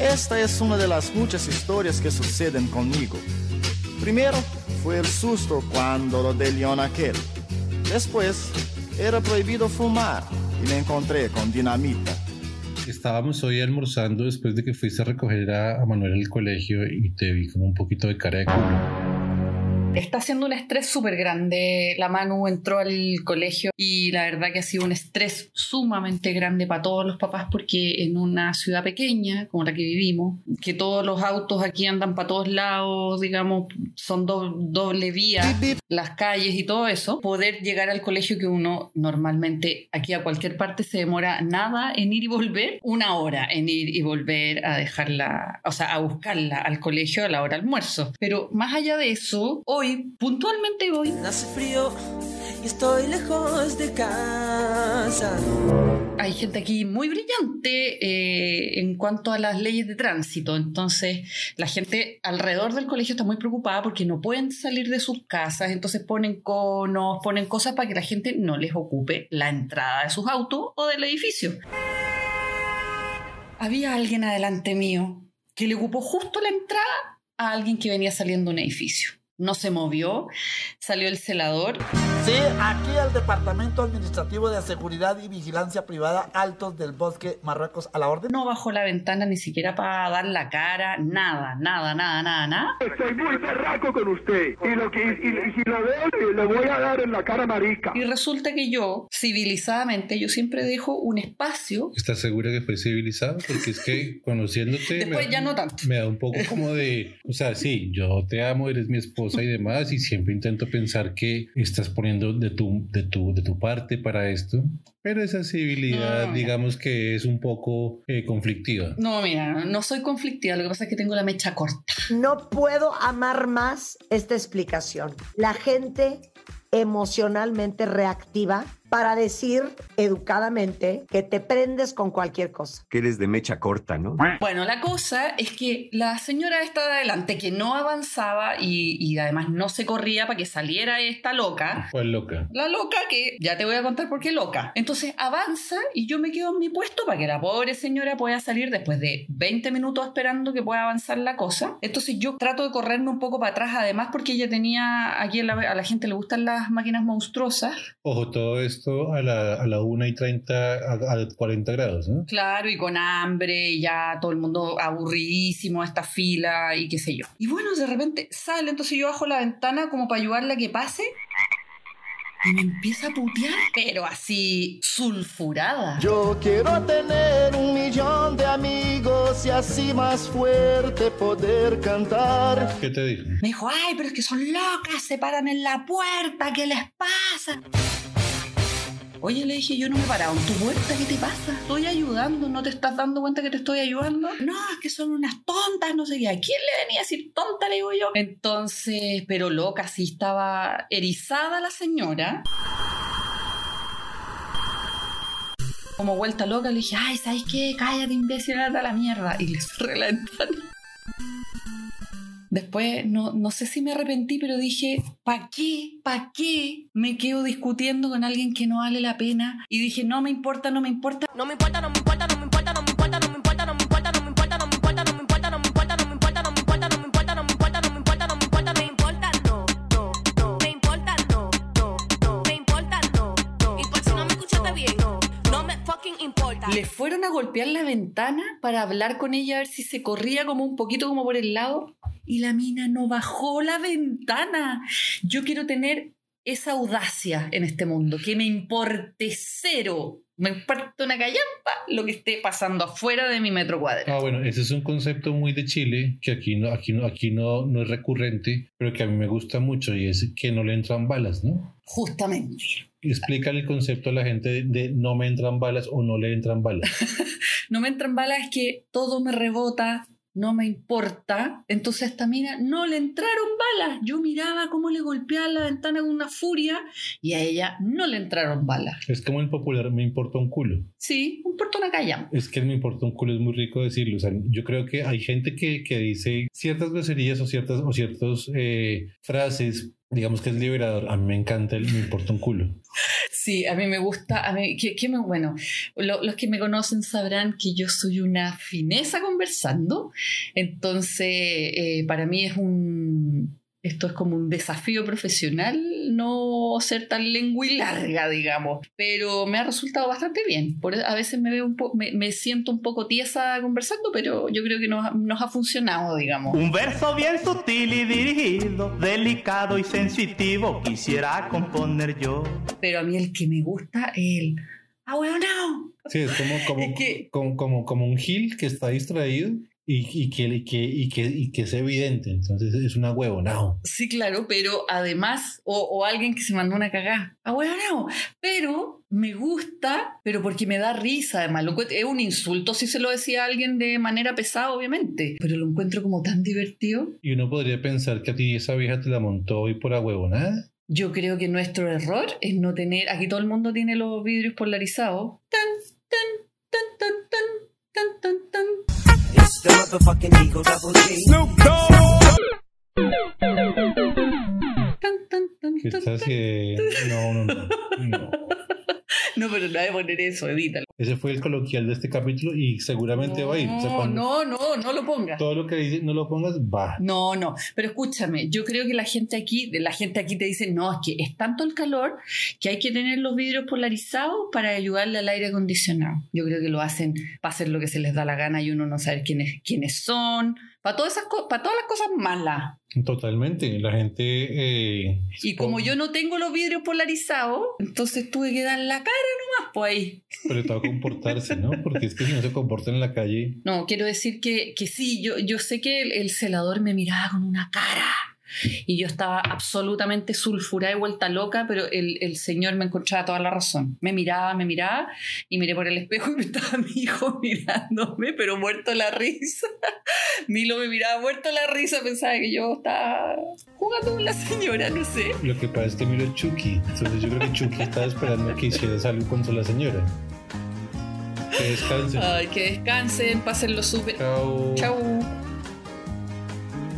Esta es una de las muchas historias que suceden conmigo. Primero fue el susto cuando lo de León aquel. Después era prohibido fumar y me encontré con dinamita. Estábamos hoy almorzando después de que fuiste a recoger a, Manuel al colegio y te vi como un poquito de cara de culo está haciendo un estrés súper grande. La Manu entró al colegio y la verdad que ha sido un estrés sumamente grande para todos los papás porque en una ciudad pequeña como la que vivimos, que todos los autos aquí andan para todos lados, digamos, son doble vía, las calles y todo eso, poder llegar al colegio que uno normalmente aquí a cualquier parte se demora nada en ir y volver, una hora en ir y volver a dejarla, o sea, a buscarla al colegio a la hora almuerzo. Pero más allá de eso, hoy puntualmente hoy. Hace frío y estoy lejos de casa. Hay gente aquí muy brillante eh, en cuanto a las leyes de tránsito. Entonces, la gente alrededor del colegio está muy preocupada porque no pueden salir de sus casas. Entonces, ponen conos, ponen cosas para que la gente no les ocupe la entrada de sus autos o del edificio. Había alguien adelante mío que le ocupó justo la entrada a alguien que venía saliendo de un edificio no se movió, salió el celador. Sí, aquí el Departamento Administrativo de Seguridad y Vigilancia Privada Altos del Bosque Marruecos a la orden. No bajó la ventana ni siquiera para dar la cara, nada, nada, nada, nada, nada. Estoy muy berraco con usted y, lo que, y, si lo veo le voy a dar en la cara marica. Y resulta que yo, civilizadamente, yo siempre dejo un espacio. ¿Estás segura que fue civilizado? Porque es que conociéndote... Después ya no tanto. Me da un poco como de... O sea, sí, yo te amo, eres mi esposa y demás, y siempre intento pensar que estás poniendo de tu, de tu, de tu parte para esto, pero esa civilidad, digamos que es un poco eh, conflictiva. No, mira, no soy conflictiva, lo que pasa es que tengo la mecha corta. No puedo amar más esta explicación. La gente emocionalmente reactiva para decir educadamente que te prendes con cualquier cosa. Que eres de mecha corta, ¿no? Bueno, la cosa es que la señora esta de adelante que no avanzaba y, además no se corría para que saliera esta loca. ¿Cuál loca? La loca que ya te voy a contar por qué loca. Entonces avanza y yo me quedo en mi puesto para que la pobre señora pueda salir después de 20 minutos esperando que pueda avanzar la cosa. Entonces yo trato de correrme un poco para atrás, además porque ella tenía, aquí a la, a la gente le gustan las máquinas monstruosas. Ojo, todo esto a la, a la 1 y 30 a, 40 grados, ¿no? Claro, y con hambre, y ya todo el mundo aburridísimo, esta fila y qué sé yo. Y bueno, de repente sale, entonces yo bajo la ventana como para ayudarla a que pase y me empieza a putear, pero así sulfurada. Yo quiero tener un millón de amigos y así más fuerte poder cantar. ¿Qué te dijo? Me dijo, ay, pero es que son locas, se paran en la puerta, ¿qué les pasa? Oye, le dije, yo no me he parado en tu puerta, ¿qué te pasa? Estoy ayudando, ¿no te estás dando cuenta que te estoy ayudando? No, es que son unas tontas, no sé qué. ¿A quién le venía a decir tonta, le digo yo? Entonces, pero loca, sí estaba erizada la señora. Como vuelta loca, le dije, ay, ¿sabes qué? Cállate, imbécil, a la mierda. Y le cerré la ventana. Después, no, no sé si me arrepentí, pero dije, ¿para qué? ¿Para qué me quedo discutiendo con alguien que no vale la pena? Y dije, no me importa, no me importa. No me importa, no me importa, no me importa, Le fueron a golpear la ventana para hablar con ella a ver si se corría como un poquito como por el lado y la mina no bajó la ventana. Yo quiero tener esa audacia en este mundo, que me importe cero, me importa una callampa lo que esté pasando afuera de mi metro cuadrado. Ah, bueno, ese es un concepto muy de Chile, que aquí no, aquí no, aquí no, no es recurrente, pero que a mí me gusta mucho y es que no le entran balas, ¿no? Justamente. Explícale el concepto a la gente de no me entran balas o no le entran balas. no me entran balas es que todo me rebota, no me importa. Entonces a esta mina no le entraron balas. Yo miraba cómo le golpeaba la ventana con una furia y a ella no le entraron balas. Es como el popular, me importa un culo. Sí, me importa una calla. Es que me importa un culo, es muy rico decirlo. O sea, yo creo que hay gente que, que dice ciertas groserías o ciertas o ciertas eh, frases digamos que es liberador. A mí me encanta el me importa un culo. Sí, a mí me gusta, a mí, que, que me- bueno, lo- los que me conocen sabrán que yo soy una fineza conversando, entonces eh, para mí es un, esto es como un desafío profesional no ser tan lengua y larga, digamos, pero me ha resultado bastante bien, por, e, a veces me, veo un po- me, me siento un poco tiesa conversando, pero yo creo que nos, ha- nos ha funcionado, digamos. Un verso bien sutil y dirigido, delicado y sensitivo, quisiera componer yo. Pero a mí el que me gusta es el... ¡Ah, bueno, no! Sí, es como, como, Es que- como, como, como un gil que está distraído y, y, que, y, que, y, que, y que es evidente. Entonces es una huevonao. Sí, claro, pero además, o, o alguien que se mandó una cagada. Ah, bueno, no. Pero me gusta, pero porque me da risa, además. Lo es un insulto si se lo decía a alguien de manera pesada, obviamente. Pero lo encuentro como tan divertido. Y uno podría pensar que a ti esa vieja te la montó hoy por huevonada. Yo creo que nuestro error es no tener. Aquí todo el mundo tiene los vidrios polarizados. Tan, tan, tan, tan, tan, tan, tan, tan. Tan, tan, tan, ¿Qué tan, estás tan. haciendo? No, no, no, no. No, pero no hay que poner eso, edítalo. Ese fue el coloquial de este capítulo y seguramente va a ir. O sea, No, no, no, no lo pongas. Todo lo que dice no lo pongas, va. No, no, pero escúchame, yo creo que la gente aquí, la gente aquí te dice, no, es que es tanto el calor que hay que tener los vidrios polarizados para ayudarle al aire acondicionado. Yo creo que lo hacen para hacer lo que se les da la gana y uno no sabe quiénes, quiénes son, para todas esas para todas las cosas malas. Totalmente. La gente. eh, Y como yo no tengo los vidrios polarizados, entonces tuve que dar la cara nomás, pues. Pero te va a comportarse, ¿no? Porque es que si no se comporta en la calle. No, quiero decir que, que sí, yo, yo sé que el, el celador me miraba con una cara y yo estaba absolutamente sulfurada y vuelta loca, pero el, el señor me encontraba toda la razón. Me miraba, me miraba y miré por el espejo y estaba mi hijo mirándome, pero muerto la risa. Milo me miraba muerto la risa, pensaba que yo estaba jugando con la señora, no sé. Lo que pasa es que miro a Chucky. Entonces yo creo que Chucky estaba esperando que hicieras algo contra la señora. Que descansen. Ay, que descansen, pásenlo súper. Chao. Chau.